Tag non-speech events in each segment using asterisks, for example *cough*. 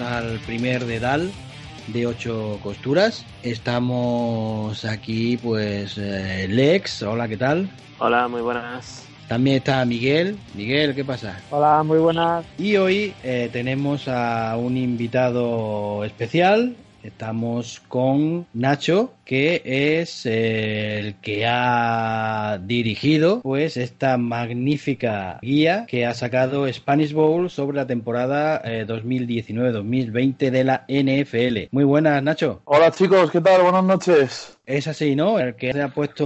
Al primer de DAL de ocho costuras. Estamos aquí, pues, eh, Lex. Hola, ¿qué tal? Hola, muy buenas. También está Miguel. Miguel, ¿qué pasa? Hola, muy buenas. Y hoy eh, tenemos a un invitado especial. Estamos con Nacho, que es eh, el que ha dirigido pues esta magnífica guía que ha sacado Spanish Bowl sobre la temporada eh, 2019-2020 de la NFL. Muy buenas, Nacho. Hola chicos, ¿qué tal? Buenas noches. Es así, ¿no? El que se ha puesto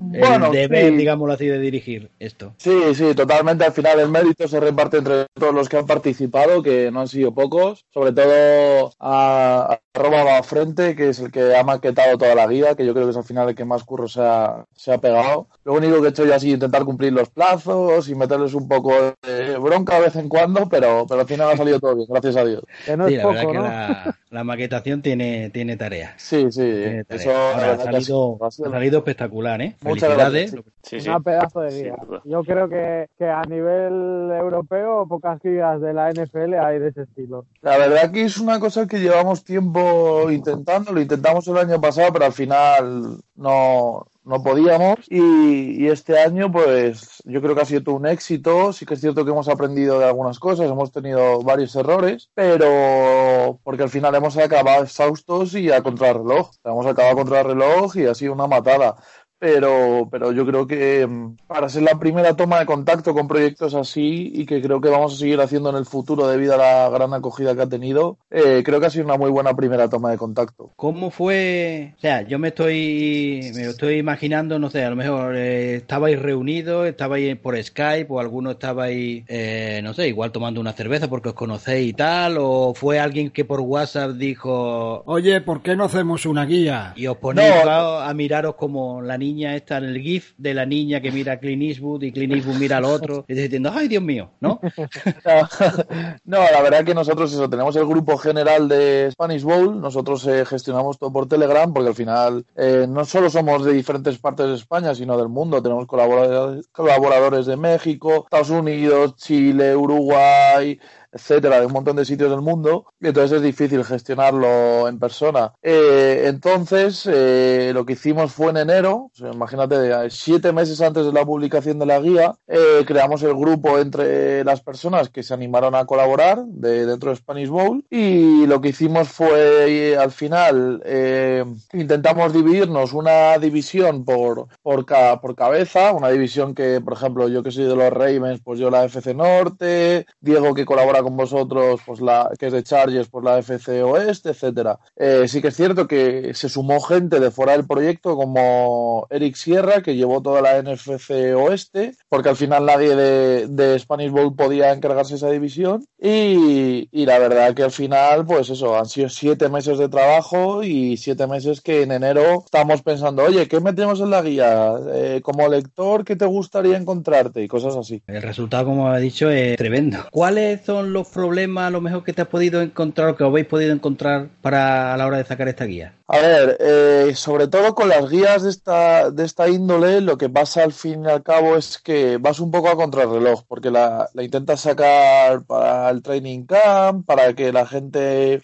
Bueno, el deber, sí. digámoslo así, de dirigir esto. Sí, sí, totalmente. Al final el mérito se reparte entre todos los que han participado, que no han sido pocos. Sobre todo a, a Roma Frente, que es el que ha maquetado toda la guía, que yo creo que es al final el que más curro se ha, se ha pegado. Lo único que he hecho yo ha sido intentar cumplir los plazos y meterles un poco de bronca de vez en cuando, pero, pero al final ha salido todo bien, gracias a Dios. Que no Sí, es la verdad poco, que ¿no? la, la maquetación tiene, tiene tarea. Sí, sí, tarea. eso Ahora, ha salido, ha salido espectacular, ¿eh? Muchas Felicidades. gracias, Sí, sí. Una pedazo de guía. Yo creo que, que a nivel europeo pocas guías de la NFL hay de ese estilo. La verdad que es una cosa que llevamos tiempo intentando, lo intentamos el año pasado, pero al final no, no podíamos. Y, este año, pues yo creo que ha sido todo un éxito. Sí que es cierto que hemos aprendido de algunas cosas, hemos tenido varios errores, pero porque al final hemos acabado exhaustos y a contrarreloj. Hemos acabado a contrarreloj y ha sido una matada pero, pero yo creo que mm, para ser la primera toma de contacto con proyectos así y que creo que vamos a seguir haciendo en el futuro debido a la gran acogida que ha tenido, eh, creo que ha sido una muy buena primera toma de contacto. ¿Cómo fue? O sea, yo me estoy, me estoy imaginando, no sé, a lo mejor eh, estabais reunidos, estabais por Skype o alguno estabais, eh, no sé, igual tomando una cerveza porque os conocéis y tal, o fue alguien que por WhatsApp dijo Oye, ¿por qué no hacemos una guía? y os ponéis No. a, a miraros como la niña esta en el GIF de la niña que mira a Clint Eastwood y Clint Eastwood mira al otro y diciendo, ay Dios mío, ¿no? *laughs* No, la verdad que nosotros eso, tenemos el grupo general de Spanish Bowl, nosotros eh, gestionamos todo por Telegram porque al final eh, no solo somos de diferentes partes de España, sino del mundo, tenemos colaboradores, colaboradores de México, Estados Unidos, Chile, Uruguay, etcétera, de un montón de sitios del mundo, y entonces es difícil gestionarlo en persona. Eh, entonces, eh, lo que hicimos fue en enero, o sea, imagínate, siete meses antes de la publicación de la guía, eh, creamos el grupo entre las personas que se animaron a colaborar de, dentro de Spanish Bowl, y lo que hicimos fue, eh, al final, eh, intentamos dividirnos una división por, por, ca- por cabeza, una división que, por ejemplo, yo que soy de los Ravens, pues yo la FC Norte, Diego que colabora con vosotros, pues la que es de Chargers, pues la FC Oeste, etcétera. Eh, sí que es cierto que se sumó gente de fuera del proyecto como Eric Sierra, que llevó toda la NFC Oeste, porque al final nadie de, de Spanish Bowl podía encargarse esa división. Y, y la verdad que al final, pues eso, han sido siete meses de trabajo y siete meses que en enero estamos pensando, oye, ¿qué metemos en la guía? Eh, como lector, ¿qué te gustaría encontrarte? Y cosas así. El resultado, como ha dicho, es tremendo. ¿Cuáles son los problemas, a lo mejor, que te has podido encontrar o que habéis podido encontrar para a la hora de sacar esta guía? A ver, eh, sobre todo con las guías de esta, de esta índole, lo que pasa al fin y al cabo es que vas un poco a contrarreloj, porque la, la intentas sacar para el training camp, para que la gente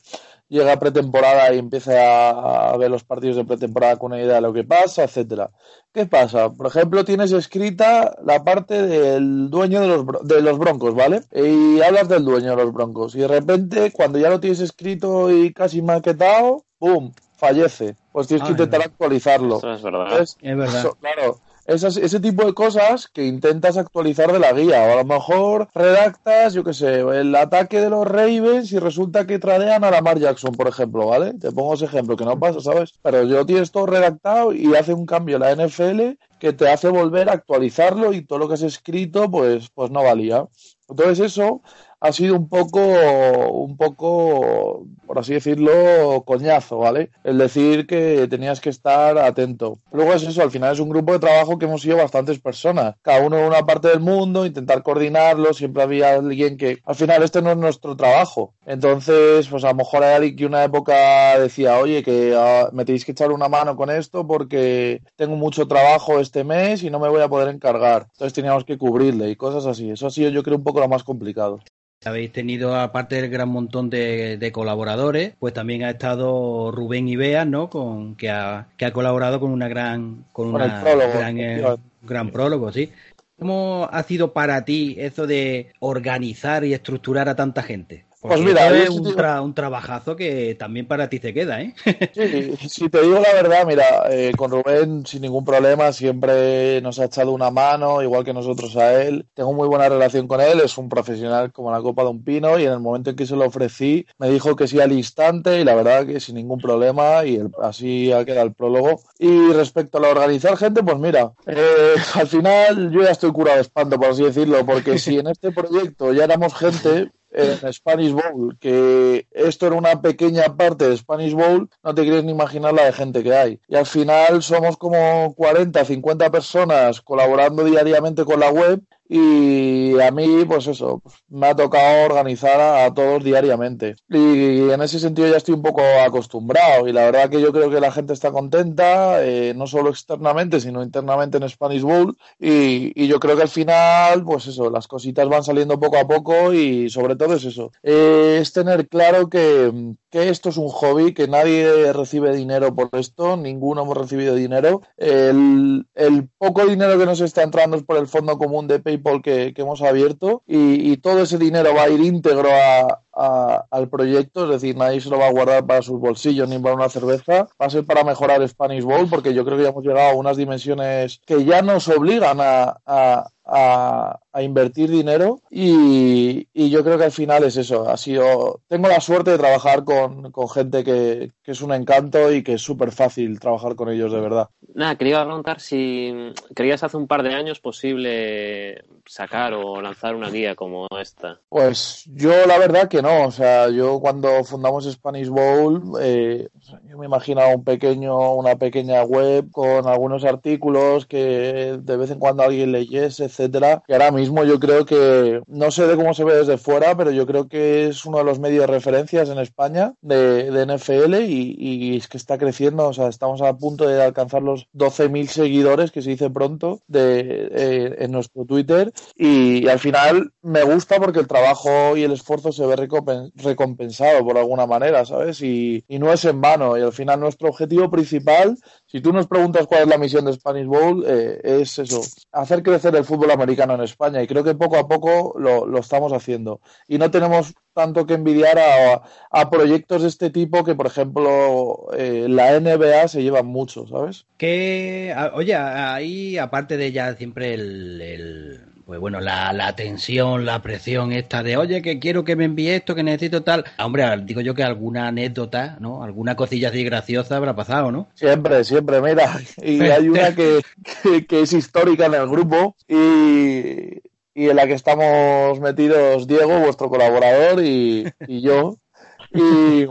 llegue a pretemporada y empiece a, a ver los partidos de pretemporada con una idea de lo que pasa, etcétera. ¿Qué pasa? Por ejemplo, tienes escrita la parte del dueño de los, de los broncos, ¿vale? Y hablas del dueño de los broncos. Y de repente, cuando ya lo tienes escrito y casi maquetado, ¡pum! Fallece. Pues tienes que Ah, intentar actualizarlo. Eso es verdad. Entonces, Es verdad. eso, claro. Esas- ese tipo de cosas que intentas actualizar de la guía. O a lo mejor redactas, yo qué sé, el ataque de los Ravens y resulta que tradean a Lamar Jackson, por ejemplo, ¿vale? Te pongo ese ejemplo, que no pasa, ¿sabes? Pero yo tienes todo redactado y hace un cambio la NFL que te hace volver a actualizarlo y todo lo que has escrito, pues, pues no valía. Entonces eso ha sido un poco, un poco, por así decirlo, coñazo, ¿vale? El decir que tenías que estar atento. Luego es eso, al final es un grupo de trabajo que hemos sido bastantes personas, cada uno en una parte del mundo, intentar coordinarlo, siempre había alguien que, al final este no es nuestro trabajo. Entonces, pues a lo mejor hay alguien que una época decía, oye, que ah, me tenéis que echar una mano con esto porque tengo mucho trabajo este mes y no me voy a poder encargar. Entonces teníamos que cubrirle y cosas así. Eso ha sido yo creo un poco lo más complicado. Habéis tenido, aparte del gran montón de, colaboradores, pues también ha estado Rubén Ibeas, ¿no? Con, que, ha, que ha colaborado con una gran, con, una gran, eh, gran prólogo, sí. ¿Cómo ha sido para ti eso de organizar y estructurar a tanta gente? Pues mira, es un, trabajazo que también para ti te queda, ¿eh? *laughs* Sí, si te digo la verdad, mira, eh, con Rubén sin ningún problema siempre nos ha echado una mano, igual que nosotros a él. Tengo muy buena relación con él, es un profesional como la copa de un pino y en el momento en que se lo ofrecí me dijo que sí al instante y la verdad que sin ningún problema y así ha quedado el prólogo. Y respecto a la organizar gente, pues mira, eh, *laughs* al final yo ya estoy curado de espanto, por así decirlo, porque si en este proyecto ya éramos gente, en Spanish Bowl, que esto era una pequeña parte de Spanish Bowl, no te quieres ni imaginar la de gente que hay. Y al final somos como 40, 50 personas colaborando diariamente con la web y a mí, pues eso, me ha tocado organizar a, todos diariamente. Y en ese sentido ya estoy un poco acostumbrado. Y la verdad que yo creo que la gente está contenta, eh, no solo externamente, sino internamente en Spanish Bowl. Y, yo creo que al final, pues eso, las cositas van saliendo poco a poco y sobre todo es eso. Eh, es tener claro que, que esto es un hobby, que nadie recibe dinero por esto, ninguno hemos recibido dinero. El, el poco dinero que nos está entrando es por el fondo común de PayPal que, hemos abierto y, todo ese dinero va a ir íntegro al proyecto, es decir, nadie se lo va a guardar para sus bolsillos ni para una cerveza, va a ser para mejorar Spanish Bowl porque yo creo que ya hemos llegado a unas dimensiones que ya nos obligan a, invertir dinero y, yo creo que al final es eso. Ha sido, tengo la suerte de trabajar con, gente que, que, es un encanto y que es súper fácil trabajar con ellos de verdad. Nada, quería preguntar si creías hace un par de años posible sacar o lanzar una guía como esta. Pues yo la verdad que no. O sea, yo cuando fundamos Spanish Bowl, eh, yo me imaginaba un pequeño, una pequeña web con algunos artículos que de vez en cuando alguien leyese, etcétera. Y ahora mismo yo creo que, no sé de cómo se ve desde fuera, pero yo creo que es uno de los medios de referencias en España de, NFL y, y es que está creciendo. O sea, estamos a punto de alcanzar los 12.000 seguidores, que se dice pronto, de, eh, en nuestro Twitter. Y, al final me gusta porque el trabajo y el esfuerzo se ve recompensado por alguna manera, ¿sabes? Y, no es en vano. Y al final nuestro objetivo principal, si tú nos preguntas cuál es la misión de Spanish Bowl, eh, es eso, hacer crecer el fútbol americano en España. Y creo que poco a poco lo, estamos haciendo. Y no tenemos tanto que envidiar a, proyectos de este tipo que, por ejemplo, eh, la NBA se lleva mucho, ¿sabes? Que, oye, ahí aparte de ya siempre el, pues bueno, la, la, tensión, la presión esta de, oye, que quiero que me envíe esto, que necesito tal. Hombre, digo yo que alguna anécdota, ¿no? Alguna cosilla así graciosa habrá pasado, ¿no? Siempre, siempre, mira. Y *laughs* hay una que, que es histórica en el grupo y y en la que estamos metidos Diego, vuestro colaborador, y, yo. Y,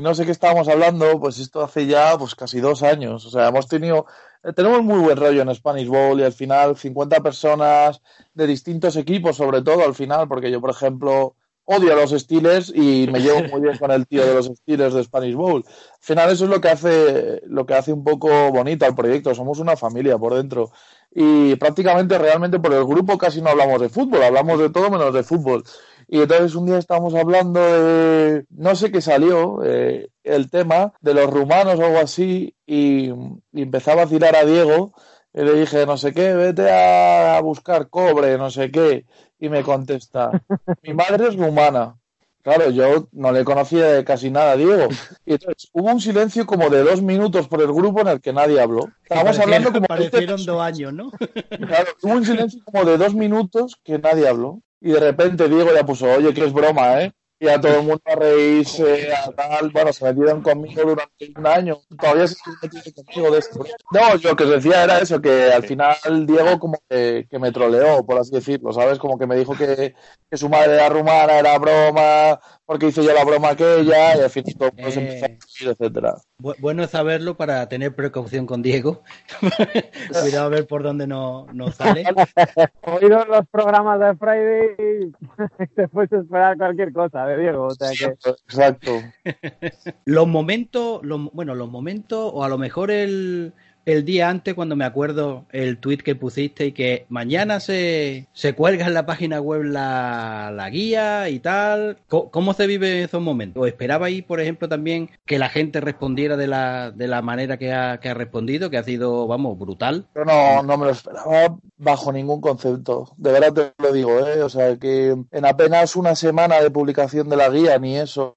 no sé qué estábamos hablando, pues esto hace ya pues casi dos años. O sea, hemos tenido, tenemos muy buen rollo en Spanish Bowl y al final 50 personas de distintos equipos, sobre todo al final, porque yo, por ejemplo, odio a los Steelers y me llevo muy bien con el tío de los Steelers de Spanish Bowl. Al final eso es lo que hace, lo que hace un poco bonito al proyecto. Somos una familia por dentro y prácticamente realmente por el grupo casi no hablamos de fútbol, hablamos de todo menos de fútbol. Y entonces un día estábamos hablando de, no sé qué salió, eh, el tema de los rumanos o algo así, y, empezaba a tirar a Diego, y le dije, no sé qué, vete a buscar cobre, no sé qué, y me contesta, *laughs* mi madre es rumana. Claro, yo no le conocía de casi nada a Diego. Y entonces hubo un silencio como de dos minutos por el grupo en el que nadie habló. Estábamos hablando como. Parecieron dos años, ¿no? Claro, hubo un silencio como de dos minutos que nadie habló. Y de repente Diego ya puso, oye, que es broma, ¿eh? Y a todo el mundo a reírse, a tal, bueno, se metieron conmigo durante un año, todavía se metiendo conmigo de esto. No, yo lo que os decía era eso, que al final Diego como que, me troleó, por así decirlo, ¿sabes? Como que me dijo que, que su madre era rumana, era broma, porque hice yo la broma aquella, y al final todo pues eh, empezó a decir, etcétera. bueno saberlo para tener precaución con Diego. *laughs* Cuidado a ver por dónde nos no sale. *laughs* Oído los programas de Friday y *laughs* te puedes esperar cualquier cosa de Diego. O sea que... *laughs* Exacto. *laughs* los momentos, los, bueno, los momentos, o a lo mejor el, el día antes cuando me acuerdo el tweet que pusiste y que mañana se, se cuelga en la página web la, la guía y tal. ¿Cómo, se vive esos momentos? ¿O esperabais, por ejemplo, también que la gente respondiera de la, de la manera que ha, que ha respondido, que ha sido, vamos, brutal? No, no me lo esperaba bajo ningún concepto. De verdad te lo digo, ¿eh? O sea, que en apenas una semana de publicación de la guía, ni eso,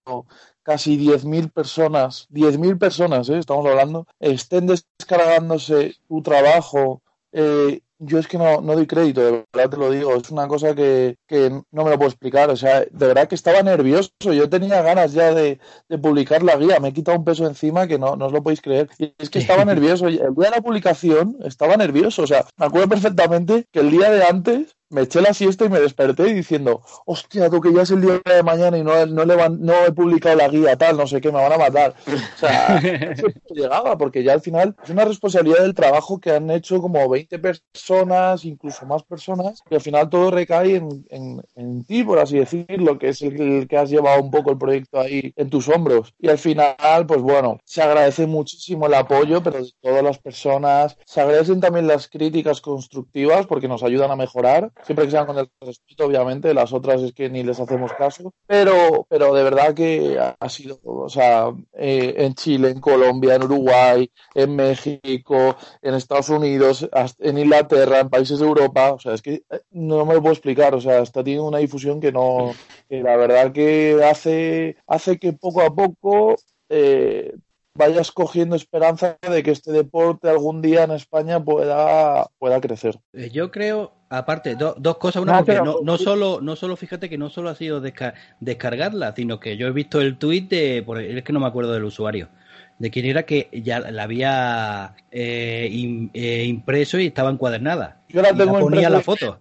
casi 10.000 personas, 10.000 personas, ¿eh? estamos hablando, estén descargándose tu trabajo. Eh, yo es que no, no doy crédito, de verdad te lo digo. Es una cosa que, que no me lo puedo explicar. O sea, de verdad que estaba nervioso. Yo tenía ganas ya de, de publicar la guía. Me he quitado un peso encima que no, no os lo podéis creer. Y es que estaba *laughs* nervioso. El día de la publicación estaba nervioso. O sea, me acuerdo perfectamente que el día de antes me eché la siesta y me desperté diciendo, hostia, tú que ya es el día de mañana y no, no, le van- no he publicado la guía, tal, no sé qué, me van a matar. O sea, *laughs* eso llegaba, porque ya al final es una responsabilidad del trabajo que han hecho como 20 personas, incluso más personas, y al final todo recae en, en, en ti, por así decirlo, que es el, el que has llevado un poco el proyecto ahí en tus hombros. Y al final, pues bueno, se agradece muchísimo el apoyo, pero de todas las personas, se agradecen también las críticas constructivas porque nos ayudan a mejorar siempre que sean con el respeto, obviamente, las otras es que ni les hacemos caso, pero, pero de verdad que ha, sido, o sea, eh, en Chile, en Colombia, en Uruguay, en México, en Estados Unidos, en Inglaterra, en países de Europa, o sea, es que eh, no me lo puedo explicar, o sea, está teniendo una difusión que no, que la verdad que hace, hace que poco a poco eh, vayas cogiendo esperanza de que este deporte algún día en España pueda, pueda crecer. Yo creo, aparte, do- dos cosas. Una, No, porque pero- no, no solo, no solo, fíjate que no solo ha sido desca- descargarla, sino que yo he visto el tweet de, por, es que no me acuerdo del usuario, de quién era que ya la había eh, eh, impreso y estaba encuadernada. Yo la Y la ponía impresa la foto.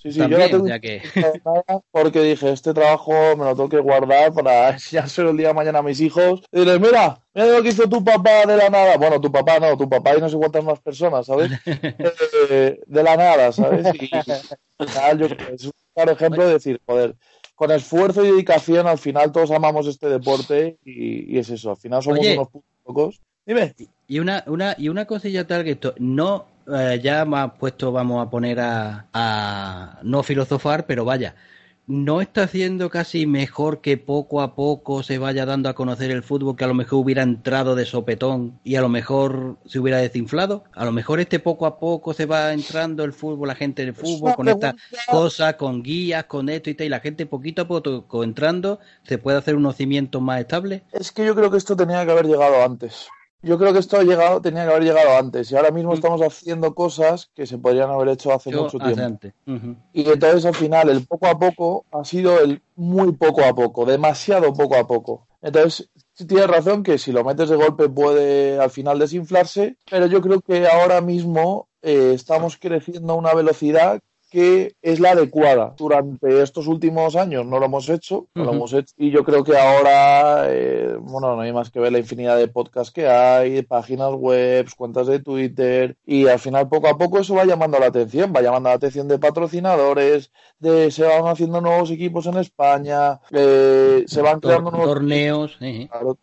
Sí, sí, también, yo la tengo que- nada *laughs* porque dije, este trabajo me lo tengo que guardar para *laughs* enseñárselo el día de mañana a mis hijos. Y dirles, mira, mira lo que hizo tu papá de la nada. Bueno, tu papá no, tu papá y no sé cuántas más personas, ¿sabes? *laughs* Eh, de la nada, ¿sabes? Y al final, yo creo que es un claro ejemplo de decir, joder, con esfuerzo y dedicación al final todos amamos este deporte y, y es eso, al final somos Oye. unos putos locos. Dime. Y una, una, y una cosilla tal que esto, no, eh, ya más puesto vamos a poner a, a no filosofar, pero vaya, no está haciendo casi mejor que poco a poco se vaya dando a conocer el fútbol que a lo mejor hubiera entrado de sopetón y a lo mejor se hubiera desinflado. A lo mejor este poco a poco se va entrando el fútbol, la gente del fútbol, con estas cosas, con guías, con esto y tal, y la gente poquito a poco entrando se puede hacer unos cimientos más estables. Es que yo creo que esto tenía que haber llegado antes. Yo creo que esto ha llegado, tenía que haber llegado antes. Y ahora mismo Mm. estamos haciendo cosas que se podrían haber hecho hace Yo mucho tiempo. antes. Ujú. Y entonces al final el poco a poco ha sido el muy poco a poco, demasiado poco a poco. Entonces, tienes razón que si lo metes de golpe puede al final desinflarse, pero yo creo que ahora mismo eh, estamos creciendo a una velocidad que es la adecuada. Durante estos últimos años no lo hemos hecho, no lo hemos hecho. Y yo creo que ahora, eh, bueno, no hay más que ver la infinidad de podcasts que hay, de páginas web, cuentas de Twitter, y al final poco a poco eso va llamando la atención, va llamando la atención de patrocinadores, de se van haciendo nuevos equipos en España, eh, se van creando nuevos torneos. eh. Claro,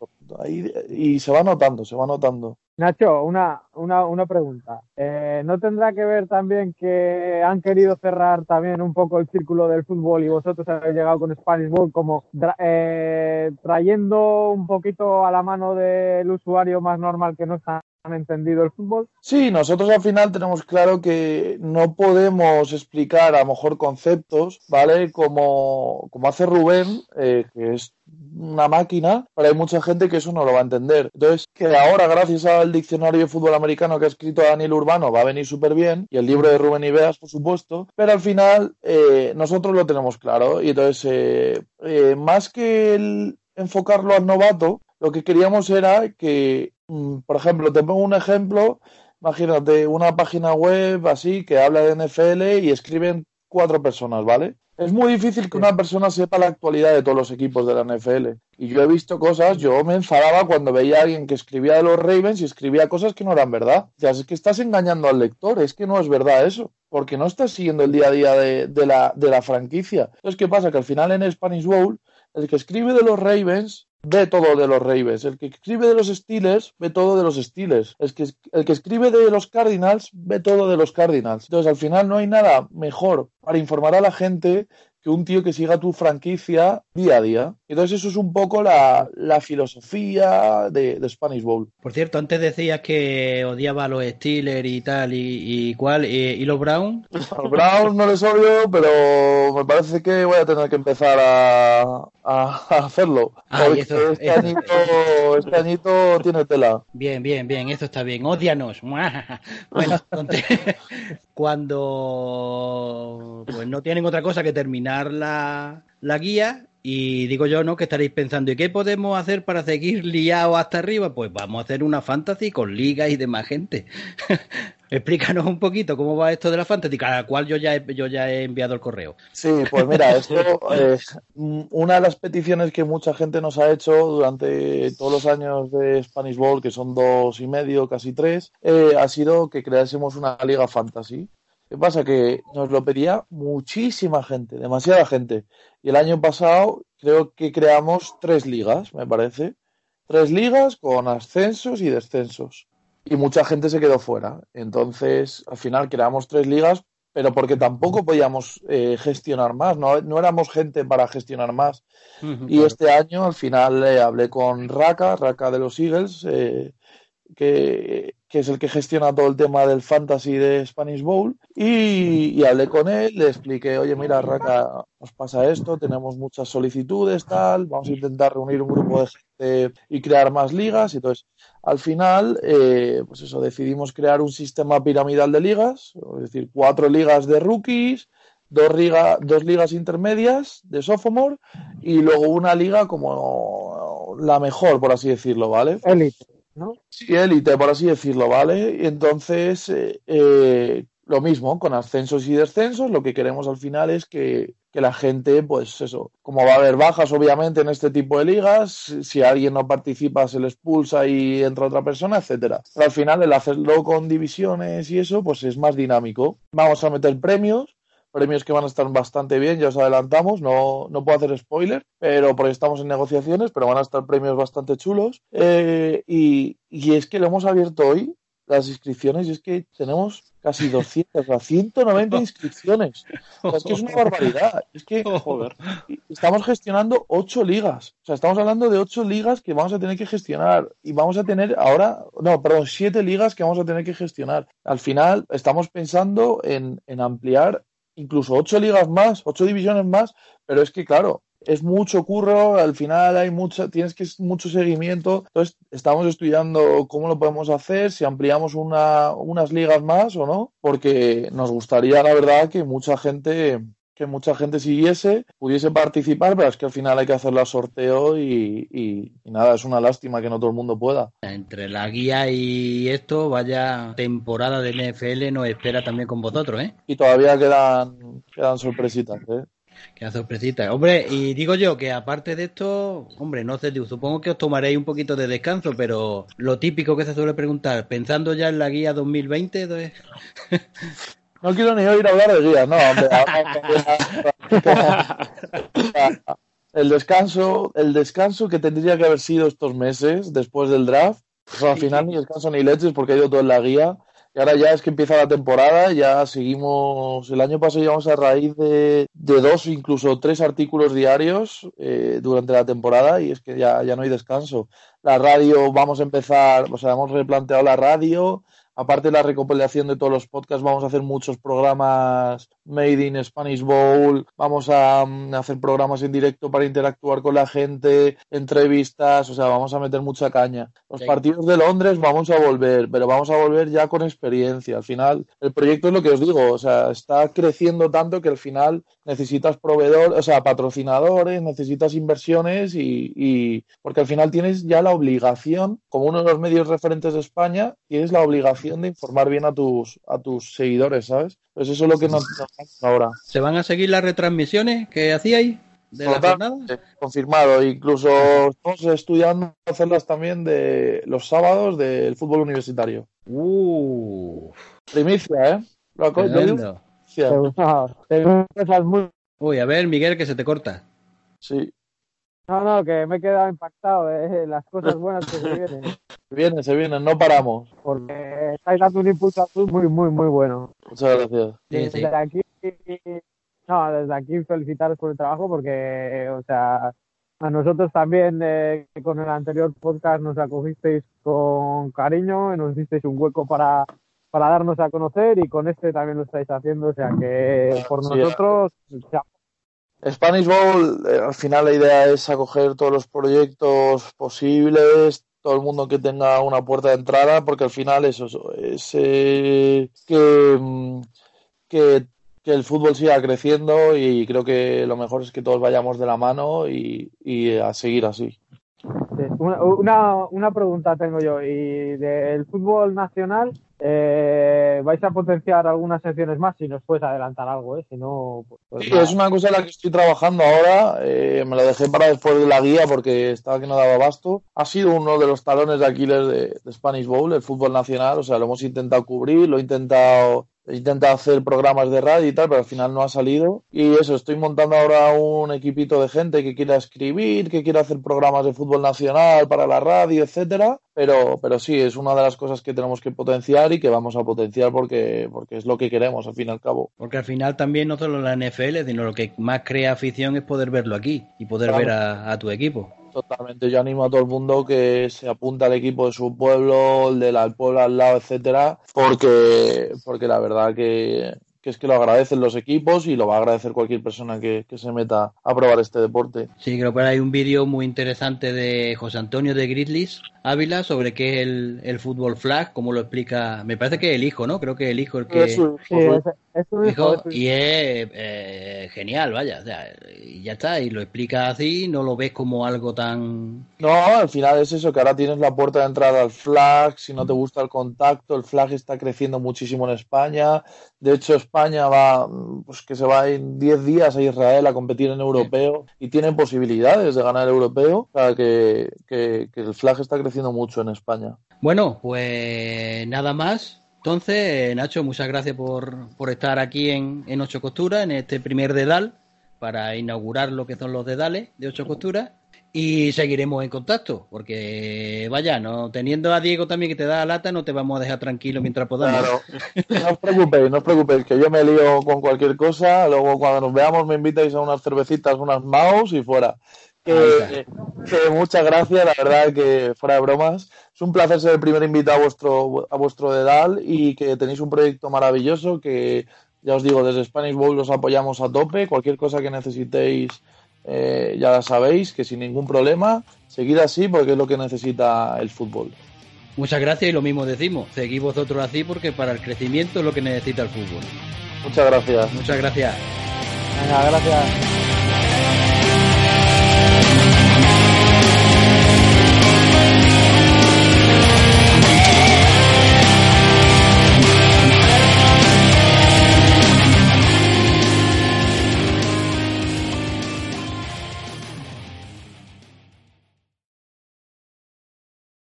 y se va notando, se va notando. Nacho, una, una, una pregunta. Eh, ¿No tendrá que ver también que han querido cerrar también un poco el círculo del fútbol y vosotros habéis llegado con Spanish Ball como eh, trayendo un poquito a la mano del usuario más normal que no está han entendido el fútbol? Sí, nosotros al final tenemos claro que no podemos explicar a lo mejor conceptos, ¿vale? Como, como hace Rubén, eh, que es una máquina, pero hay mucha gente que eso no lo va a entender. Entonces, que ahora, gracias al diccionario de fútbol americano que ha escrito Daniel Urbano, va a venir súper bien, y el libro de Rubén Ibeas, por supuesto, pero al final eh, nosotros lo tenemos claro, y entonces, eh, más que el enfocarlo al novato, lo que queríamos era que, por ejemplo, te pongo un ejemplo, imagínate una página web así que habla de NFL y escriben cuatro personas, ¿vale? Es muy difícil que una persona sepa la actualidad de todos los equipos de la NFL. Y yo he visto cosas, yo me enfadaba cuando veía a alguien que escribía de los Ravens y escribía cosas que no eran verdad. O sea, es que estás engañando al lector, es que no es verdad eso, porque no estás siguiendo el día a día de, de la, de la franquicia. Entonces, ¿qué pasa? Que al final en Spanish Bowl, el que escribe de los Ravens ve todo de los Ravens. El que escribe de los Steelers ve todo de los Steelers. El que, el que escribe de los Cardinals ve todo de los Cardinals. Entonces, al final no hay nada mejor para informar a la gente que un tío que siga tu franquicia día a día. Entonces eso es un poco la, la filosofía de, de, Spanish Bowl. Por cierto, antes decías que odiaba a los Steelers y tal, y, y cuál, y, y los Browns. *laughs* Los Browns no les odio, pero me parece que voy a tener que empezar a, a, a hacerlo. Ah, eso- este, eso- añito, este añito tiene tela. Bien, bien, bien, eso está bien. Odianos. *laughs* Bueno, entonces, *laughs* cuando pues no tienen otra cosa que terminar la, la guía y digo yo, ¿no? Que estaréis pensando, ¿y qué podemos hacer para seguir liados hasta arriba? Pues vamos a hacer una fantasy con ligas y demás gente. *laughs* Explícanos un poquito cómo va esto de la fantasy, cada cual yo ya he, yo ya he enviado el correo. Sí, pues mira, esto *laughs* es una de las peticiones que mucha gente nos ha hecho durante todos los años de Spanish Bowl, que son dos y medio, casi tres, eh, ha sido que creásemos una liga fantasy. ¿Qué pasa? Que nos lo pedía muchísima gente, demasiada gente. Y el año pasado creo que creamos tres ligas, me parece. Tres ligas con ascensos y descensos. Y mucha gente se quedó fuera. Entonces, al final creamos tres ligas pero porque tampoco podíamos eh, gestionar más, no, no éramos gente para gestionar más. Y este año al final eh, hablé con Raka, Raka de los Eagles, eh, que, que, es el que gestiona todo el tema del fantasy de Spanish Bowl, y, hablé con él, le expliqué, oye, mira, Raka, nos pasa esto, tenemos muchas solicitudes, tal, vamos a intentar reunir un grupo de gente y crear más ligas, y entonces, al final, eh, pues eso, decidimos crear un sistema piramidal de ligas, es decir, cuatro ligas de rookies, dos, dos ligas intermedias de sophomore y luego una liga como la mejor, por así decirlo, ¿vale? Élite, ¿no? Sí, élite, por así decirlo, ¿vale? Y entonces, eh, eh, lo mismo, con ascensos y descensos, lo que queremos al final es que, que, la gente, pues eso, como va a haber bajas obviamente en este tipo de ligas, si alguien no participa se le expulsa y entra otra persona, etcétera. Pero al final el hacerlo con divisiones y eso, pues es más dinámico. Vamos a meter premios, premios que van a estar bastante bien, ya os adelantamos, no, no puedo hacer spoiler, pero porque estamos en negociaciones, pero van a estar premios bastante chulos. Eh, y, y es que lo hemos abierto hoy, las inscripciones, y es que tenemos casi 200, o 190 inscripciones. O sea, es que es una barbaridad. Es que *laughs* joder, estamos gestionando ocho ligas. O sea, estamos hablando de ocho ligas que vamos a tener que gestionar. Y vamos a tener ahora, no, perdón, siete ligas que vamos a tener que gestionar. Al final, estamos pensando en, en ampliar incluso ocho ligas más, ocho divisiones más, pero es que, claro, es mucho curro, al final hay mucho, tienes que mucho seguimiento, entonces estamos estudiando cómo lo podemos hacer, si ampliamos una, unas ligas más o no, porque nos gustaría, la verdad, que mucha gente que mucha gente siguiese, pudiese participar, pero es que al final hay que hacerlo a sorteo y, y, y, nada, es una lástima que no todo el mundo pueda. Entre la guía y esto, vaya temporada de NFL nos espera también con vosotros, ¿eh? Y todavía quedan, quedan sorpresitas, ¿eh? Qué sorpresita. Hombre, y digo yo que aparte de esto, hombre, no sé, supongo que os tomaréis un poquito de descanso, pero lo típico que se suele preguntar, pensando ya en la guía 2020, entonces... No quiero ni oír hablar de guías, no, hombre. *laughs* el descanso, el descanso que tendría que haber sido estos meses después del draft, pues al final ni descanso ni leches porque ha ido todo en la guía. Y ahora ya es que empieza la temporada, ya seguimos. El año pasado llevamos a raíz de, de dos, incluso tres artículos diarios eh, durante la temporada y es que ya, ya no hay descanso. La radio, vamos a empezar, o sea, hemos replanteado la radio, aparte de la recopilación de todos los podcasts, vamos a hacer muchos programas Made in Spanish Bowl, vamos a um, hacer programas en directo para interactuar con la gente, entrevistas, o sea, vamos a meter mucha caña. Los sí. partidos de Londres vamos a volver, pero vamos a volver ya con experiencia. Al final, el proyecto es lo que os digo, o sea, está creciendo tanto que al final necesitas proveedores, o sea, patrocinadores, necesitas inversiones y, y porque al final tienes ya la obligación, como uno de los medios referentes de España, tienes la obligación de informar bien a tus, a tus seguidores, ¿sabes? Pues eso es lo que nos, ahora. ¿Se van a seguir las retransmisiones que hacíais? de la jornada? Confirmado. Incluso estamos estudiando hacerlas también de los sábados del fútbol universitario. Uh. Primicia, ¿eh? Lo. Muy... Uy, a ver, Miguel, que se te corta. Sí. No, no, que me he quedado impactado de las cosas buenas que se vienen. *laughs* Se vienen, se vienen, no paramos. Porque estáis dando un impulso muy, muy, muy bueno. Muchas gracias. Sí, sí. Desde aquí, no, desde aquí felicitaros por el trabajo porque, o sea, a nosotros también eh, con el anterior podcast nos acogisteis con cariño y nos disteis un hueco para, para darnos a conocer y con este también lo estáis haciendo, o sea que por Sí, nosotros, ya, Spanish Bowl, eh, al final la idea es acoger todos los proyectos posibles, todo el mundo que tenga una puerta de entrada, porque al final eso es eh, que, mm, que, que el fútbol siga creciendo y creo que lo mejor es que todos vayamos de la mano y, a seguir así. Sí, Una, una, una pregunta tengo yo. Y del fútbol nacional, eh, ¿vais a potenciar algunas secciones más? Si nos puedes adelantar algo, ¿eh? Si no, pues, pues Sí, es una cosa en la que estoy trabajando ahora. eh, me lo dejé para después de la guía porque estaba que no daba abasto. Ha sido uno de los talones de Aquiles de, de Spanish Bowl, el fútbol nacional. O sea, lo hemos intentado cubrir, lo he intentado, he intentado hacer programas de radio y tal, pero al final no ha salido. Y eso, estoy montando ahora un equipito de gente que quiera escribir, que quiera hacer programas de fútbol nacional para la radio, etcétera. Pero, pero sí, es una de las cosas que tenemos que potenciar y que vamos a potenciar porque, porque es lo que queremos, al fin y al cabo. Porque al final también no solo la NFL, sino lo que más crea afición es poder verlo aquí y poder Claro. ver a, a tu equipo. Totalmente, yo animo a todo el mundo que se apunte al equipo de su pueblo, el del pueblo al lado, etcétera, porque, porque la verdad que, que es que lo agradecen los equipos y lo va a agradecer cualquier persona que, que se meta a probar este deporte. Sí, creo que hay un vídeo muy interesante de José Antonio de Grizzlies Ávila sobre qué es el, el fútbol flag, cómo lo explica. Me parece que el hijo, ¿no? Creo que el hijo el que. Es un- Sí, es, es un hijo, y es eh, genial, vaya, o sea, y ya está, y lo explica así, no lo ves como algo tan... No, al final es eso, que ahora tienes la puerta de entrada al flag, si no te gusta el contacto, el flag está creciendo muchísimo en España, de hecho España va, pues que se va en 10 días a Israel a competir en europeo y tiene posibilidades de ganar el europeo, o sea que, que, que el flag está creciendo mucho en España. Bueno, pues nada más. Entonces, Nacho, muchas gracias por, por estar aquí en, en Ocho Costuras, en este primer dedal, para inaugurar lo que son los dedales de Ocho Costuras. Y seguiremos en contacto, porque vaya, no teniendo a Diego también que te da la lata, no te vamos a dejar tranquilo mientras podamos. Claro, no os preocupéis, no os preocupéis, que yo me lío con cualquier cosa, luego cuando nos veamos me invitáis a unas cervecitas, unas mouse y fuera. Que, que muchas gracias, la verdad que fuera de bromas. Es un placer ser el primer invitado a vuestro, a vuestro dedal y que tenéis un proyecto maravilloso que, ya os digo, desde Spanish Bowl los apoyamos a tope. Cualquier cosa que necesitéis, eh, ya la sabéis, que sin ningún problema, seguid así porque es lo que necesita el fútbol. Muchas gracias y lo mismo decimos. Seguid vosotros así porque para el crecimiento es lo que necesita el fútbol. Muchas gracias. Muchas gracias. Venga, gracias.